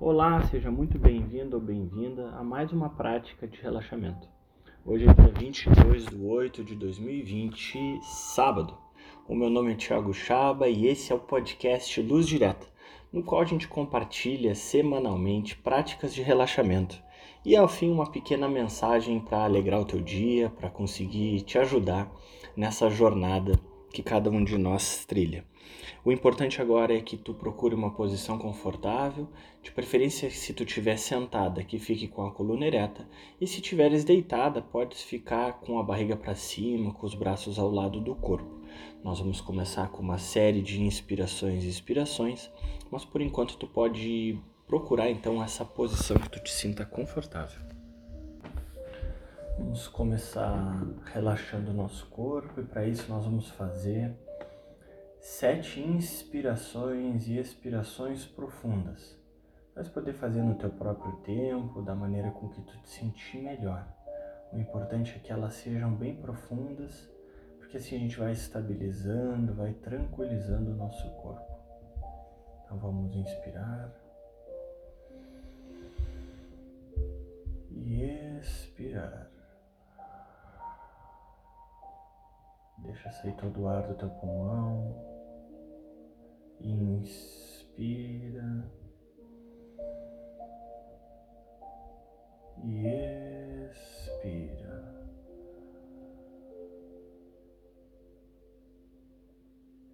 Olá, seja muito bem-vindo ou bem-vinda a mais uma prática de relaxamento. Hoje é dia 22 de 8 de 2020, sábado. O meu nome é Thiago Chaba e esse é o podcast Luz Direta, no qual a gente compartilha semanalmente práticas de relaxamento e ao fim uma pequena mensagem para alegrar o teu dia, para conseguir te ajudar nessa jornada que cada um de nós trilha. O importante agora é que tu procure uma posição confortável, de preferência se tu estiver sentada, que fique com a coluna ereta, e se estiveres deitada, podes ficar com a barriga para cima, com os braços ao lado do corpo. Nós vamos começar com uma série de inspirações e expirações, mas por enquanto tu pode procurar então essa posição que tu te sinta confortável. Vamos começar relaxando o nosso corpo e para isso nós vamos fazer sete inspirações e expirações profundas. Vai poder fazer no teu próprio tempo, da maneira com que tu te sentir melhor. O importante é que elas sejam bem profundas, porque assim a gente vai estabilizando, vai tranquilizando o nosso corpo. Então vamos inspirar. E expirar. Deixa sair todo o ar do teu pulmão. Inspira. E expira.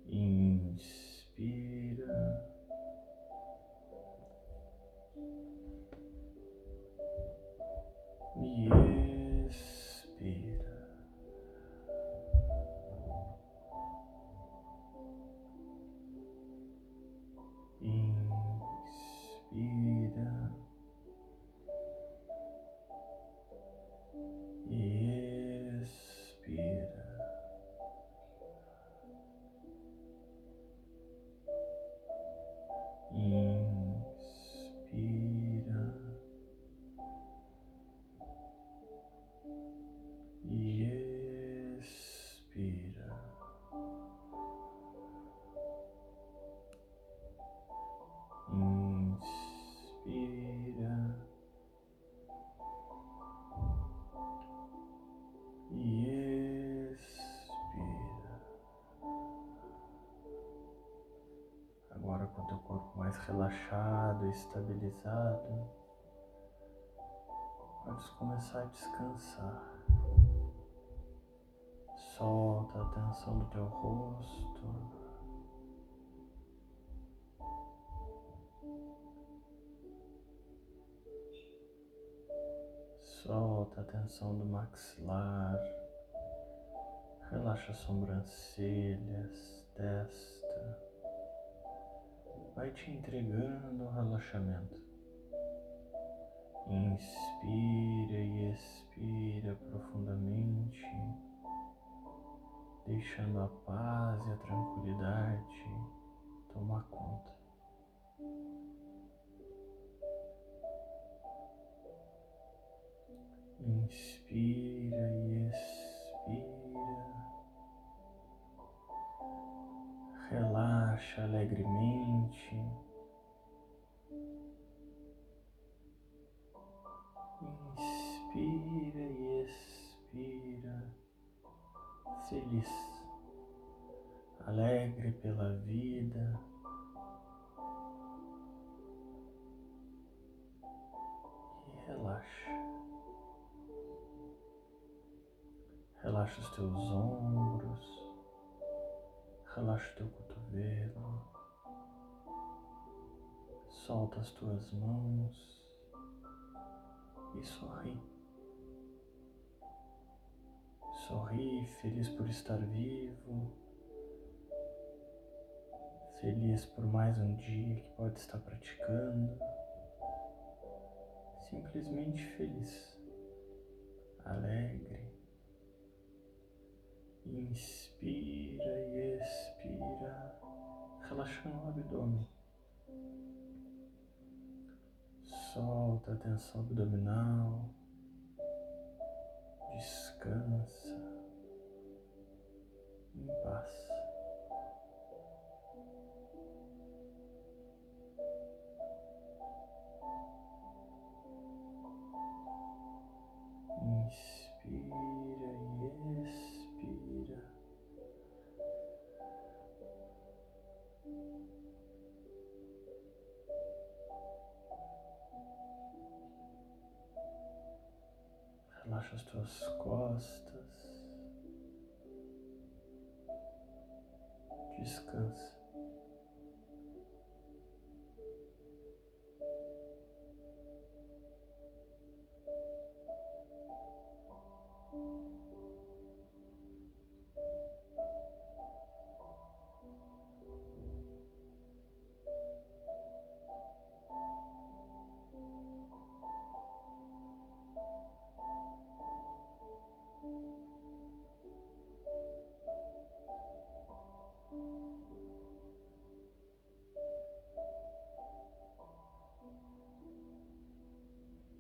Inspira. Relaxado estabilizado, podes começar a descansar. Solta a tensão do teu rosto. Solta a tensão do maxilar. Relaxa as sobrancelhas, testa. Vai te entregando ao relaxamento. Inspira e expira profundamente, deixando a paz e a tranquilidade tomar conta. Inspira e expira. Relaxa alegremente. Alegre pela vida. E relaxa. Relaxa os teus ombros, relaxa o teu cotovelo, solta as tuas mãos e sorri. Sorri, feliz por estar vivo, feliz por mais um dia que pode estar praticando, simplesmente feliz, alegre. Inspira e expira, relaxando o abdômen. Solta a tensão abdominal. Descansa em paz. Relaxa as tuas costas. Descansa.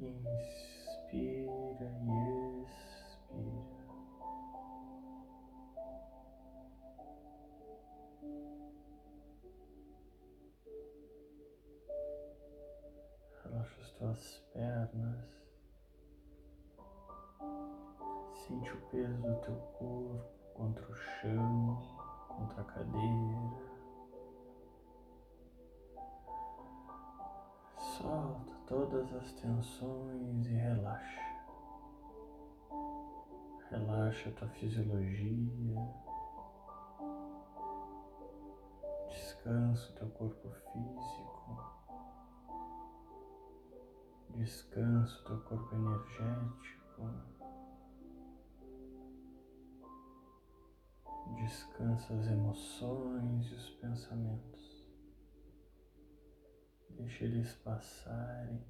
Inspira e expira. Relaxa as tuas pernas. Sente o peso do teu corpo contra o chão, contra a cadeira. Todas as tensões e relaxa. Relaxa a tua fisiologia. Descansa o teu corpo físico. Descansa o teu corpo energético. Descansa as emoções e os pensamentos. Deixe eles passarem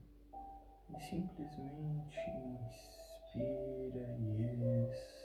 e simplesmente inspira e expira.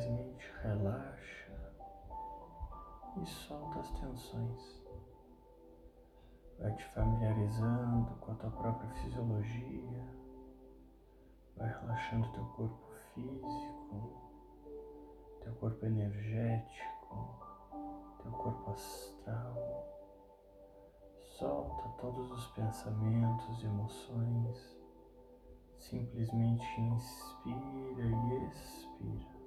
Simplesmente relaxa e solta as tensões. Vai te familiarizando com a tua própria fisiologia, vai relaxando teu corpo físico, teu corpo energético, teu corpo astral. Solta todos os pensamentos e emoções. Simplesmente inspira e expira.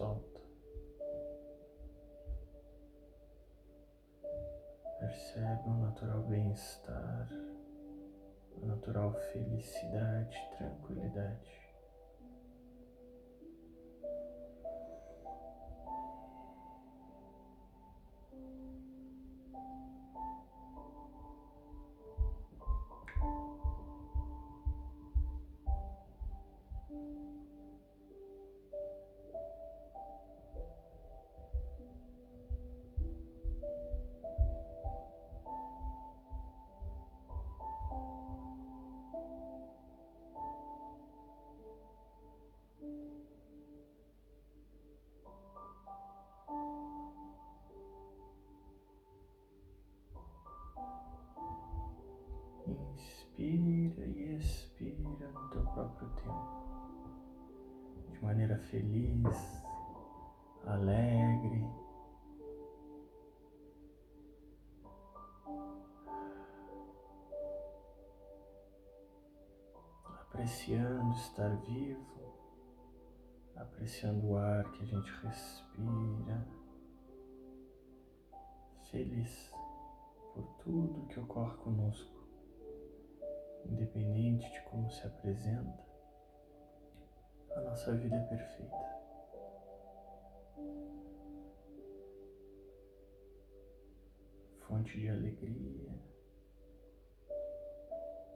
Solta. Percebe o natural bem-estar, a natural felicidade, tranquilidade. De maneira feliz, alegre. Apreciando estar vivo, apreciando o ar que a gente respira, feliz por tudo que ocorre conosco independente de como se apresenta, a nossa vida é perfeita. Fonte de alegria,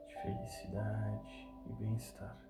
de felicidade e bem-estar.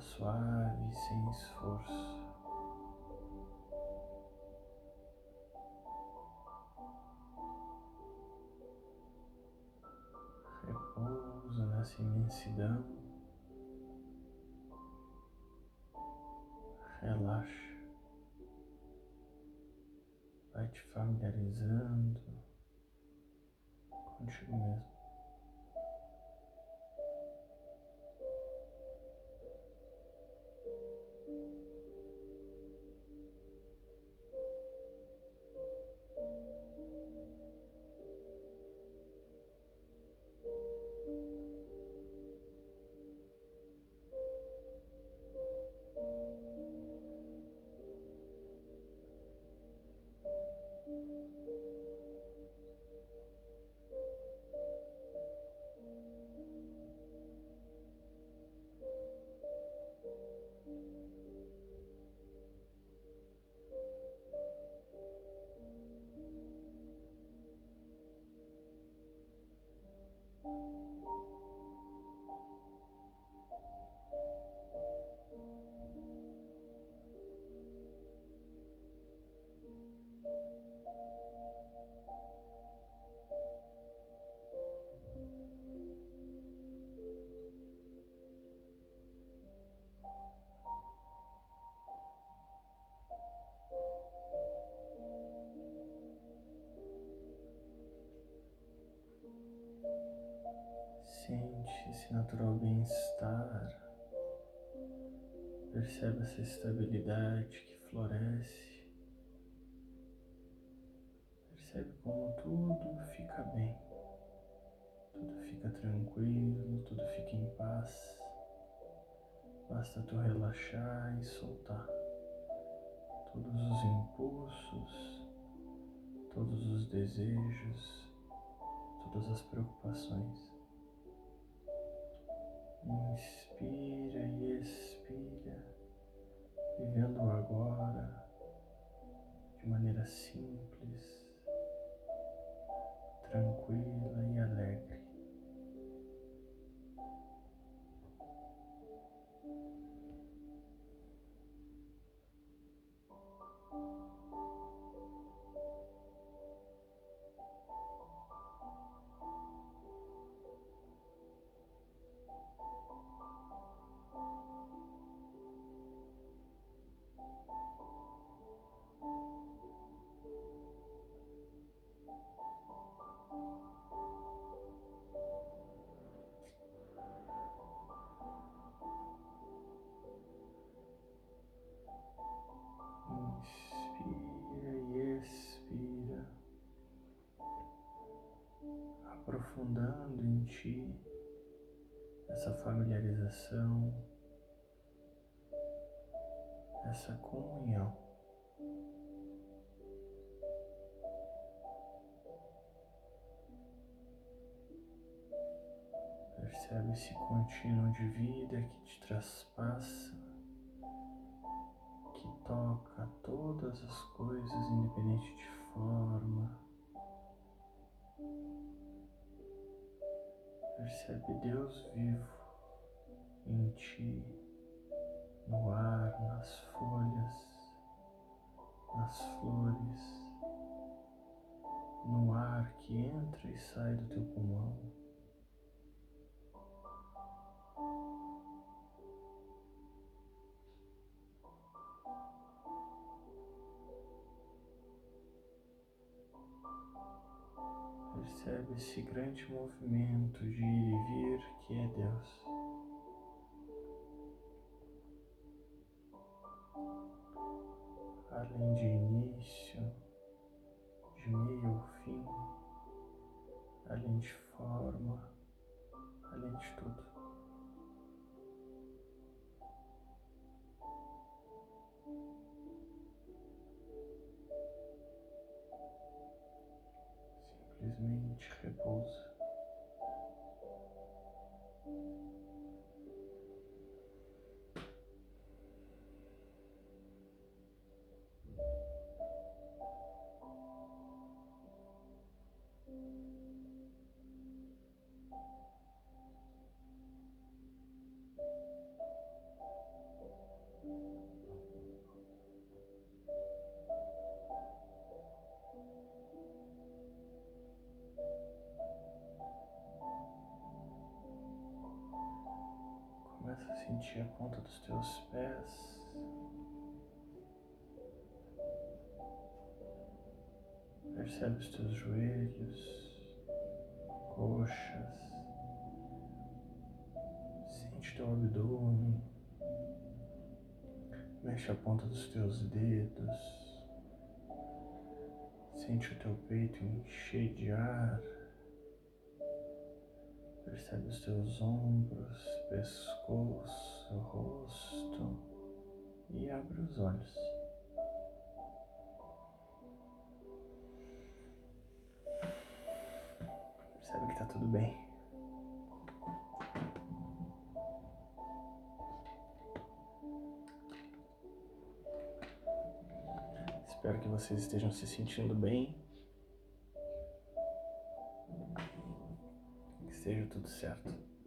Suave, sem esforço. Repousa nessa imensidão. Relaxa. vai te familiarizando contigo mesmo. Esse natural bem-estar. Percebe essa estabilidade que floresce. Percebe como tudo fica bem. Tudo fica tranquilo, tudo fica em paz. Basta tu relaxar e soltar todos os impulsos, todos os desejos, todas as preocupações. Inspira e expira, vivendo agora de maneira simples, tranquila e alegre. Essa familiarização, essa comunhão. Percebe esse contínuo de vida que te traspassa, que toca todas as coisas, independente de forma. Percebe Deus vivo em ti, no ar, nas folhas, nas flores, no ar que entra e sai do teu pulmão. Percebe esse grande movimento de ir e vir que é Deus. Além de sentir a ponta dos teus pés. Percebe os teus joelhos, coxas. Sente teu abdômen. Mexe a ponta dos teus dedos. Sente o teu peito encher de ar. Percebe os teus ombros, pescoço, rosto e abre os olhos. Percebe que está tudo bem. Espero que vocês estejam se sentindo bem. esteja tudo certo.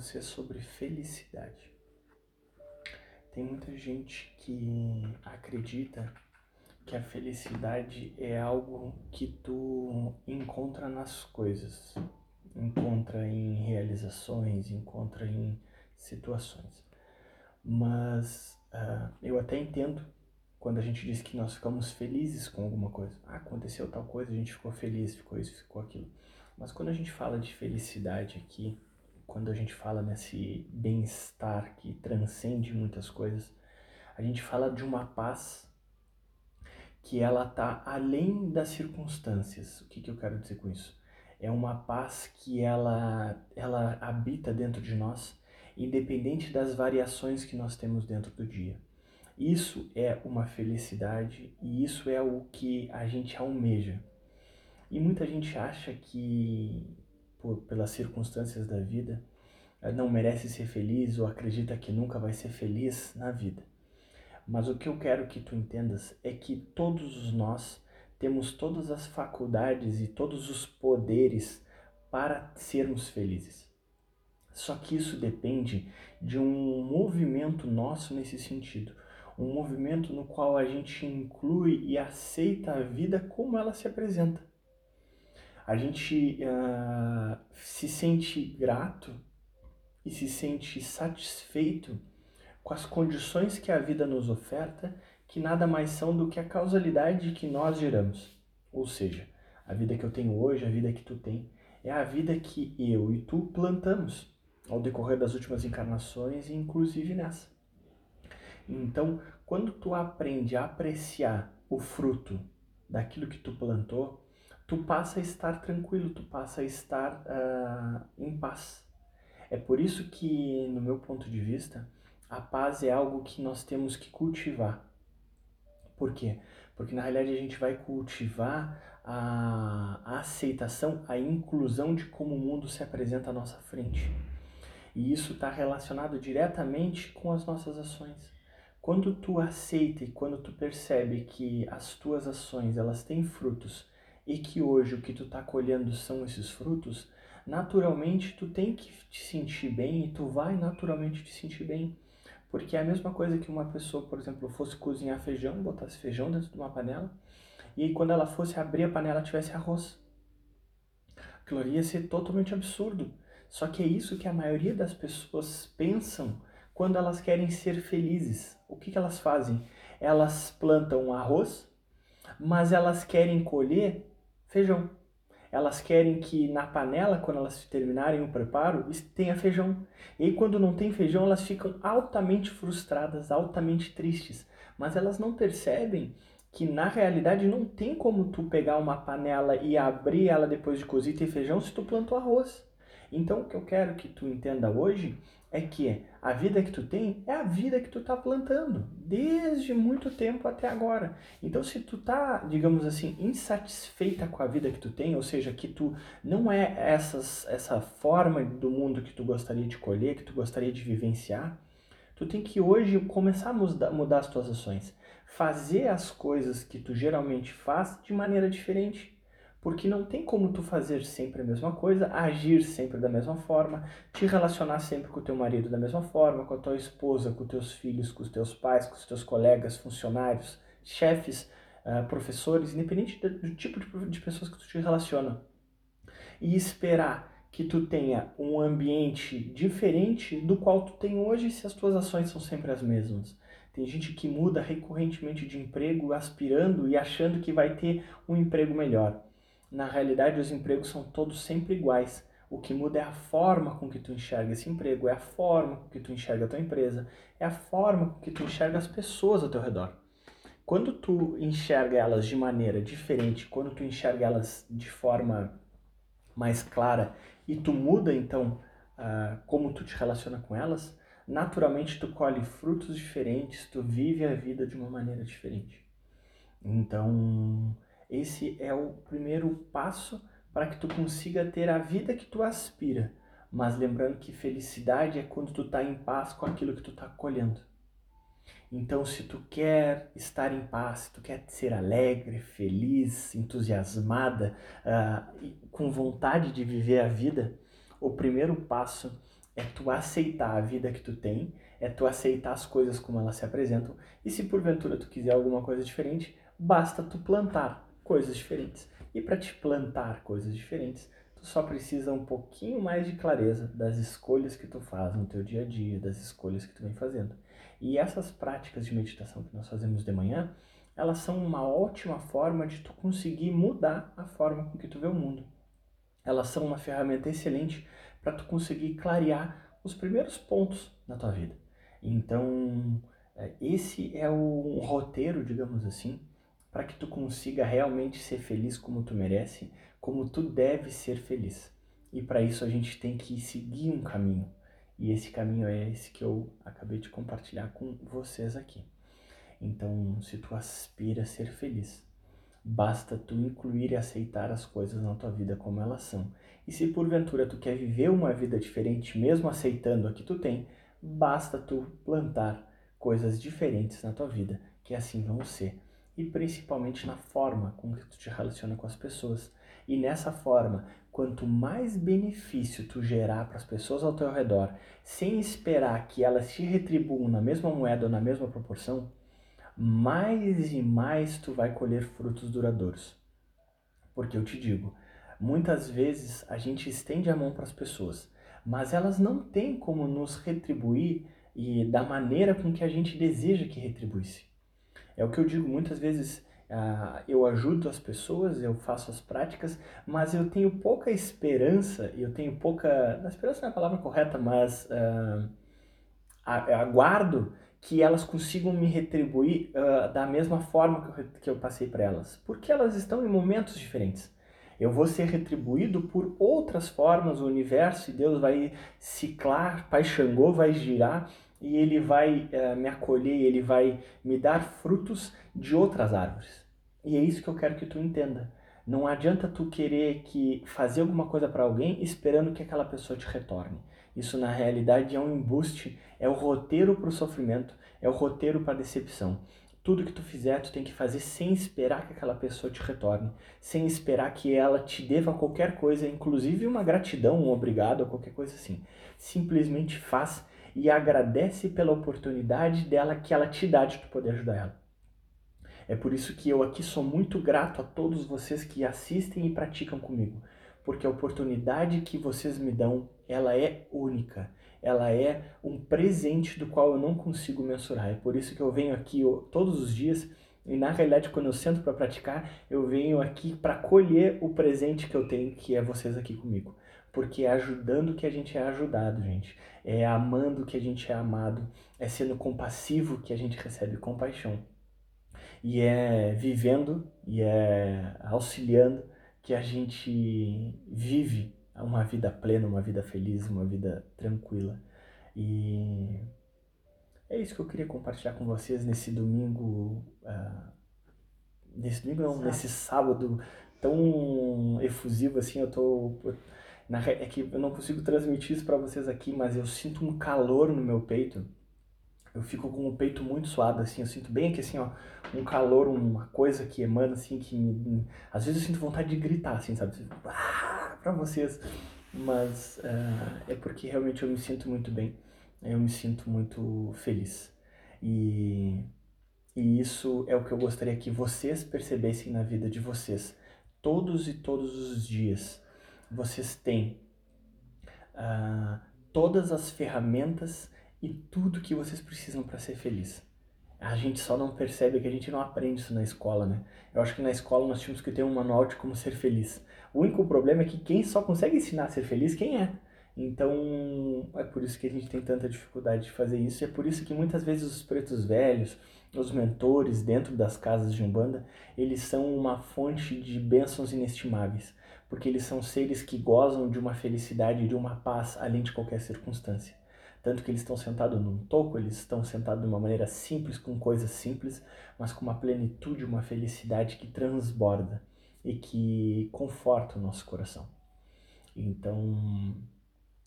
Você sobre felicidade. Tem muita gente que acredita que a felicidade é algo que tu encontra nas coisas, encontra em realizações, encontra em situações. Mas Uh, eu até entendo quando a gente diz que nós ficamos felizes com alguma coisa. Ah, aconteceu tal coisa, a gente ficou feliz, ficou isso, ficou aquilo. Mas quando a gente fala de felicidade aqui, quando a gente fala nesse bem-estar que transcende muitas coisas, a gente fala de uma paz que ela tá além das circunstâncias. O que, que eu quero dizer com isso? É uma paz que ela, ela habita dentro de nós independente das variações que nós temos dentro do dia. Isso é uma felicidade e isso é o que a gente almeja. E muita gente acha que, por, pelas circunstâncias da vida, eh, não merece ser feliz ou acredita que nunca vai ser feliz na vida. Mas o que eu quero que tu entendas é que todos nós temos todas as faculdades e todos os poderes para sermos felizes. Só que isso depende de um movimento nosso nesse sentido. Um movimento no qual a gente inclui e aceita a vida como ela se apresenta. A gente uh, se sente grato e se sente satisfeito com as condições que a vida nos oferta, que nada mais são do que a causalidade que nós geramos. Ou seja, a vida que eu tenho hoje, a vida que tu tem, é a vida que eu e tu plantamos ao decorrer das últimas encarnações e inclusive nessa. Então, quando tu aprende a apreciar o fruto daquilo que tu plantou, tu passa a estar tranquilo, tu passa a estar uh, em paz. É por isso que, no meu ponto de vista, a paz é algo que nós temos que cultivar. Por quê? Porque na realidade a gente vai cultivar a, a aceitação, a inclusão de como o mundo se apresenta à nossa frente. E isso está relacionado diretamente com as nossas ações. Quando tu aceita e quando tu percebe que as tuas ações elas têm frutos e que hoje o que tu está colhendo são esses frutos, naturalmente tu tem que te sentir bem e tu vai naturalmente te sentir bem. Porque é a mesma coisa que uma pessoa, por exemplo, fosse cozinhar feijão, botasse feijão dentro de uma panela, e aí quando ela fosse abrir a panela tivesse arroz. Aquilo ia ser totalmente absurdo. Só que é isso que a maioria das pessoas pensam quando elas querem ser felizes. O que, que elas fazem? Elas plantam arroz, mas elas querem colher feijão. Elas querem que na panela, quando elas terminarem o preparo, tenha feijão. E aí, quando não tem feijão, elas ficam altamente frustradas, altamente tristes. Mas elas não percebem que na realidade não tem como tu pegar uma panela e abrir ela depois de cozer e feijão se tu plantou arroz. Então o que eu quero que tu entenda hoje é que a vida que tu tem é a vida que tu tá plantando desde muito tempo até agora. Então se tu tá, digamos assim, insatisfeita com a vida que tu tem, ou seja, que tu não é essas, essa forma do mundo que tu gostaria de colher, que tu gostaria de vivenciar, tu tem que hoje começar a mudar, mudar as tuas ações. Fazer as coisas que tu geralmente faz de maneira diferente porque não tem como tu fazer sempre a mesma coisa, agir sempre da mesma forma, te relacionar sempre com o teu marido da mesma forma, com a tua esposa, com os teus filhos, com os teus pais, com os teus colegas, funcionários, chefes, uh, professores, independente do tipo de pessoas que tu te relaciona. E esperar que tu tenha um ambiente diferente do qual tu tem hoje se as tuas ações são sempre as mesmas. Tem gente que muda recorrentemente de emprego, aspirando e achando que vai ter um emprego melhor na realidade os empregos são todos sempre iguais. O que muda é a forma com que tu enxerga esse emprego, é a forma com que tu enxerga a tua empresa, é a forma com que tu enxerga as pessoas ao teu redor. Quando tu enxerga elas de maneira diferente, quando tu enxerga elas de forma mais clara e tu muda então uh, como tu te relaciona com elas, naturalmente tu colhe frutos diferentes, tu vive a vida de uma maneira diferente. Então, esse é o primeiro passo para que tu consiga ter a vida que tu aspira. Mas lembrando que felicidade é quando tu está em paz com aquilo que tu está colhendo. Então, se tu quer estar em paz, se tu quer ser alegre, feliz, entusiasmada, uh, com vontade de viver a vida, o primeiro passo é tu aceitar a vida que tu tem, é tu aceitar as coisas como elas se apresentam. E se porventura tu quiser alguma coisa diferente, basta tu plantar coisas diferentes. E para te plantar coisas diferentes, tu só precisa um pouquinho mais de clareza das escolhas que tu faz no teu dia a dia, das escolhas que tu vem fazendo. E essas práticas de meditação que nós fazemos de manhã, elas são uma ótima forma de tu conseguir mudar a forma com que tu vê o mundo. Elas são uma ferramenta excelente para tu conseguir clarear os primeiros pontos na tua vida. Então, é, esse é o roteiro, digamos assim, para que tu consiga realmente ser feliz como tu merece, como tu deve ser feliz. E para isso a gente tem que seguir um caminho. E esse caminho é esse que eu acabei de compartilhar com vocês aqui. Então, se tu aspira a ser feliz, basta tu incluir e aceitar as coisas na tua vida como elas são. E se porventura tu quer viver uma vida diferente, mesmo aceitando a que tu tem, basta tu plantar coisas diferentes na tua vida, que assim vão ser e principalmente na forma com que tu te relaciona com as pessoas. E nessa forma, quanto mais benefício tu gerar para as pessoas ao teu redor, sem esperar que elas te retribuam na mesma moeda ou na mesma proporção, mais e mais tu vai colher frutos duradouros. Porque eu te digo, muitas vezes a gente estende a mão para as pessoas, mas elas não têm como nos retribuir e da maneira com que a gente deseja que retribuísse. É o que eu digo muitas vezes. Uh, eu ajudo as pessoas, eu faço as práticas, mas eu tenho pouca esperança, eu tenho pouca. Esperança não é a palavra correta, mas uh, aguardo que elas consigam me retribuir uh, da mesma forma que eu, que eu passei para elas, porque elas estão em momentos diferentes. Eu vou ser retribuído por outras formas, o universo e Deus vai ciclar, Pai Xangô vai girar e ele vai uh, me acolher, ele vai me dar frutos de outras árvores. E é isso que eu quero que tu entenda. Não adianta tu querer que fazer alguma coisa para alguém esperando que aquela pessoa te retorne. Isso na realidade é um embuste, é o roteiro para o sofrimento, é o roteiro para a decepção. Tudo que tu fizer, tu tem que fazer sem esperar que aquela pessoa te retorne, sem esperar que ela te deva qualquer coisa, inclusive uma gratidão, um obrigado qualquer coisa assim. Simplesmente faz e agradece pela oportunidade dela que ela te dá de tu poder ajudar ela. É por isso que eu aqui sou muito grato a todos vocês que assistem e praticam comigo, porque a oportunidade que vocês me dão, ela é única. Ela é um presente do qual eu não consigo mensurar. É por isso que eu venho aqui todos os dias e na realidade quando eu sento para praticar, eu venho aqui para colher o presente que eu tenho, que é vocês aqui comigo porque é ajudando que a gente é ajudado, gente. É amando que a gente é amado, é sendo compassivo que a gente recebe compaixão. E é vivendo e é auxiliando que a gente vive uma vida plena, uma vida feliz, uma vida tranquila. E é isso que eu queria compartilhar com vocês nesse domingo. Uh, nesse domingo não, sábado. nesse sábado tão efusivo assim, eu tô na, é que eu não consigo transmitir isso para vocês aqui, mas eu sinto um calor no meu peito. Eu fico com o peito muito suado, assim, eu sinto bem que assim, ó, um calor, uma coisa que emana, assim, que me, às vezes eu sinto vontade de gritar, assim, sabe? Ah, para vocês. Mas uh, é porque realmente eu me sinto muito bem, eu me sinto muito feliz. E, e isso é o que eu gostaria que vocês percebessem na vida de vocês, todos e todos os dias vocês têm uh, todas as ferramentas e tudo que vocês precisam para ser feliz. A gente só não percebe que a gente não aprende isso na escola, né? Eu acho que na escola nós tínhamos que ter um manual de como ser feliz. O único problema é que quem só consegue ensinar a ser feliz, quem é? Então, é por isso que a gente tem tanta dificuldade de fazer isso. E é por isso que muitas vezes os pretos velhos, os mentores dentro das casas de Umbanda, eles são uma fonte de bênçãos inestimáveis porque eles são seres que gozam de uma felicidade e de uma paz além de qualquer circunstância. Tanto que eles estão sentados num toco, eles estão sentados de uma maneira simples, com coisas simples, mas com uma plenitude, uma felicidade que transborda e que conforta o nosso coração. Então,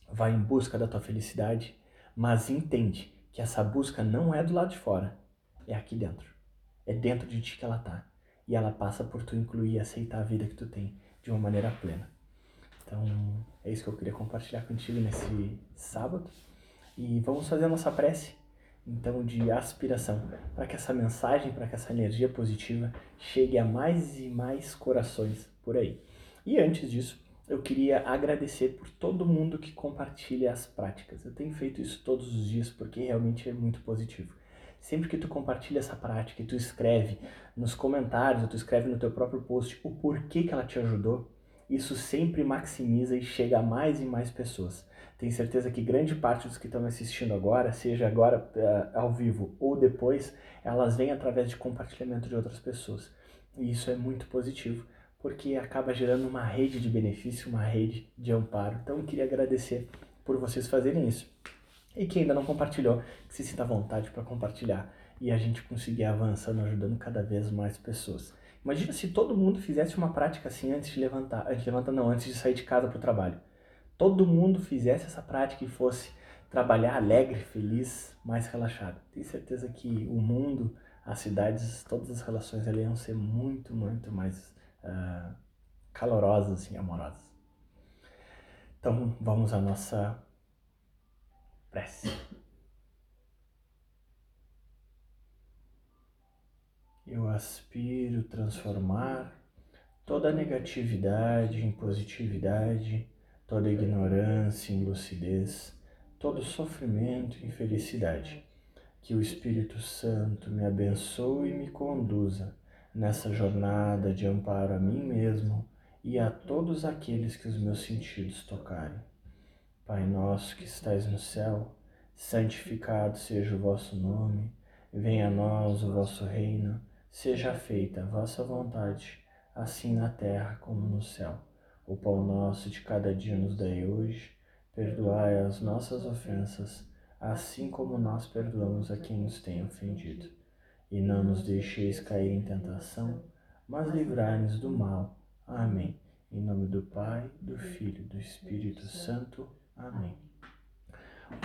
vai em busca da tua felicidade, mas entende que essa busca não é do lado de fora, é aqui dentro. É dentro de ti que ela tá. E ela passa por tu incluir e aceitar a vida que tu tem de uma maneira plena. Então, é isso que eu queria compartilhar contigo nesse sábado. E vamos fazer a nossa prece, então, de aspiração, para que essa mensagem, para que essa energia positiva chegue a mais e mais corações por aí. E antes disso, eu queria agradecer por todo mundo que compartilha as práticas. Eu tenho feito isso todos os dias porque realmente é muito positivo. Sempre que tu compartilha essa prática e tu escreve nos comentários, ou tu escreve no teu próprio post o porquê que ela te ajudou, isso sempre maximiza e chega a mais e mais pessoas. Tenho certeza que grande parte dos que estão assistindo agora, seja agora uh, ao vivo ou depois, elas vêm através de compartilhamento de outras pessoas. E isso é muito positivo, porque acaba gerando uma rede de benefício, uma rede de amparo. Então eu queria agradecer por vocês fazerem isso. E quem ainda não compartilhou, que se sinta à vontade para compartilhar e a gente conseguir avançando, ajudando cada vez mais pessoas. Imagina se todo mundo fizesse uma prática assim antes de levantar, antes de levantar não, antes de sair de casa para o trabalho. Todo mundo fizesse essa prática e fosse trabalhar alegre, feliz, mais relaxado. Tenho certeza que o mundo, as cidades, todas as relações ali iam ser muito, muito mais uh, calorosas e amorosas. Então vamos à nossa Prece. Eu aspiro transformar toda negatividade em positividade, toda ignorância em lucidez, todo sofrimento em felicidade. Que o Espírito Santo me abençoe e me conduza nessa jornada de amparo a mim mesmo e a todos aqueles que os meus sentidos tocarem. Pai nosso que estais no céu, santificado seja o vosso nome, venha a nós o vosso reino, seja feita a vossa vontade, assim na terra como no céu. O pão nosso de cada dia nos dai hoje, perdoai as nossas ofensas, assim como nós perdoamos a quem nos tem ofendido. E não nos deixeis cair em tentação, mas livrai-nos do mal. Amém. Em nome do Pai, do Filho e do Espírito Santo. Amém.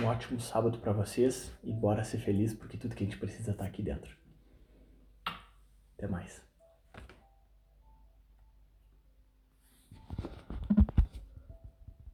Um ótimo sábado para vocês e bora ser feliz porque tudo que a gente precisa está aqui dentro. Até mais.